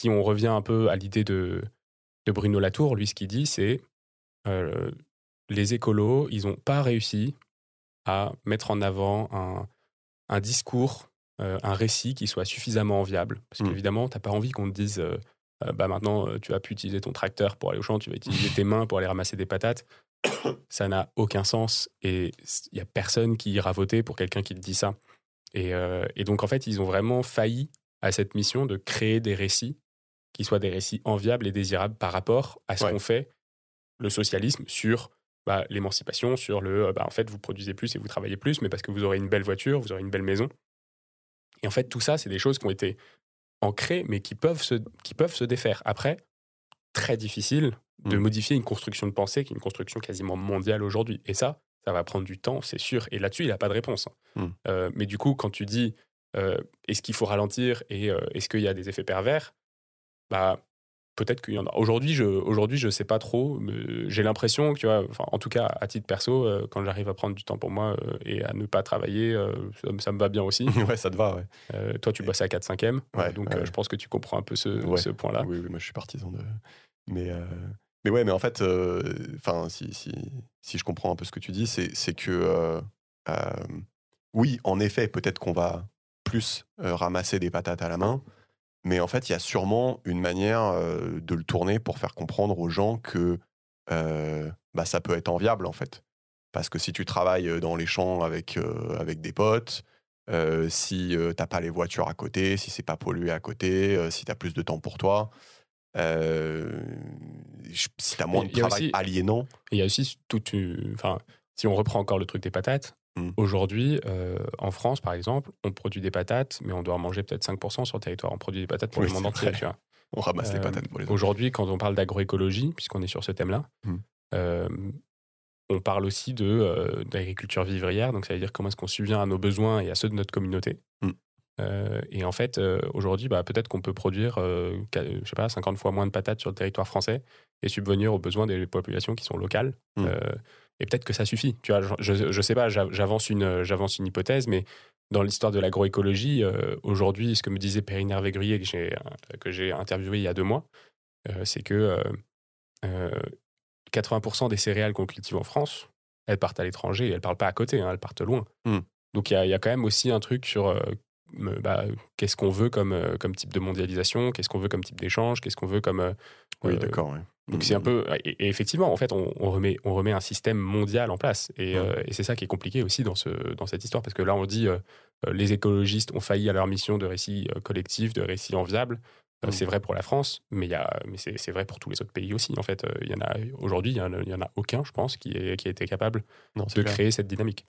si on revient un peu à l'idée de, de Bruno Latour, lui, ce qu'il dit, c'est euh, les écolos, ils n'ont pas réussi à mettre en avant un, un discours, euh, un récit qui soit suffisamment enviable. Parce Mm. qu'évidemment, tu n'as pas envie qu'on te dise euh, euh, bah maintenant, tu vas plus utiliser ton tracteur pour aller au champ, tu vas utiliser tes mains pour aller ramasser des patates. Ça n'a aucun sens et il n'y a personne qui ira voter pour quelqu'un qui te dit ça. Et, et donc, en fait, ils ont vraiment failli à cette mission de créer des récits qui soient des récits enviables et désirables par rapport à ce Ouais. qu'on fait, le socialisme, sur bah, l'émancipation, sur le euh, bah, en fait, vous produisez plus et vous travaillez plus, mais parce que vous aurez une belle voiture, vous aurez une belle maison. Et en fait, tout ça, c'est des choses qui ont été ancrées, mais qui peuvent se, qui peuvent se défaire. Après, très difficile de Mm. modifier une construction de pensée qui est une construction quasiment mondiale aujourd'hui. Et ça, ça va prendre du temps, c'est sûr. Et là-dessus, il n'a pas de réponse. hein. Mm. Euh, mais du coup, quand tu dis euh, est-ce qu'il faut ralentir et euh, est-ce qu'il y a des effets pervers, bah peut-être qu'il y en a. Aujourd'hui, je aujourd'hui je sais pas trop. J'ai l'impression que tu vois, enfin, en tout cas à titre perso, euh, quand j'arrive à prendre du temps pour moi euh, et à ne pas travailler, euh, ça, me- ça me va bien aussi. ouais, ça te va, ouais. Toi, tu bosses à 4-5e, Ouais, donc ouais. euh, je pense que tu comprends un peu ce, Ouais. ce point-là. Oui, oui, moi je suis partisan de. Mais, mais ouais, mais en fait, enfin, si, si, si je comprends un peu ce que tu dis, c'est c'est que oui, en effet, peut-être qu'on va plus ramasser des patates à la main, mais en fait, il y a sûrement une manière euh, de le tourner pour faire comprendre aux gens que euh, bah, ça peut être enviable en fait. Parce que si tu travailles dans les champs avec, euh, avec des potes, euh, si euh, t'as pas les voitures à côté, si c'est pas pollué à côté, euh, si t'as plus de temps pour toi, euh, si t'as moins Mais de travail aussi- aliénant. Il y a aussi toute une. Enfin, si on reprend encore le truc des patates, Mm. aujourd'hui, euh, en France, par exemple, on produit des patates, mais on doit en manger peut-être 5% sur le territoire. On produit des patates pour Oui, le monde entier, vrai. tu vois. On ramasse les Euh, patates pour les. Aujourd'hui, quand on parle d'agroécologie, puisqu'on est sur ce thème-là, Mm. euh, on parle aussi de, d'agriculture vivrière, donc ça veut dire comment est-ce qu'on subvient à nos besoins et à ceux de notre communauté. Euh, et en fait, euh, aujourd'hui, bah, peut-être qu'on peut produire, euh, je sais pas, 50 fois moins de patates sur le territoire français et subvenir aux besoins des populations qui sont locales. Mm. Euh, et peut-être que ça suffit. Tu vois, je, je, sais pas, j'a- j'avance une, j'avance une hypothèse, mais dans l'histoire de l'agroécologie, aujourd'hui, ce que me disait Perrine Hervé-Gruyer, que j'ai, que j'ai interviewé il y a deux mois, c'est que euh, euh, 80% des céréales qu'on cultive en France, elles partent à l'étranger elles partent pas à côté, hein, elles partent loin. Mm. Donc il y a, il y a quand même aussi un truc sur bah, qu'est-ce qu'on veut comme, euh, comme type de mondialisation, qu'est-ce qu'on veut comme type d'échange, qu'est-ce qu'on veut comme... euh, Oui, euh, d'accord. ouais. donc Mm. c'est un peu et, effectivement en fait on, on remet on remet un système mondial en place et, Mm. euh, et c'est ça qui est compliqué aussi dans ce dans cette histoire parce que là on dit euh, les écologistes ont failli à leur mission de récit collectif de récit enviable c'est vrai pour la France mais il y a mais c'est vrai pour tous les autres pays aussi en fait il y en a aujourd'hui il y en a, il y en a aucun je pense qui est qui a été capable Non, de clair. créer cette dynamique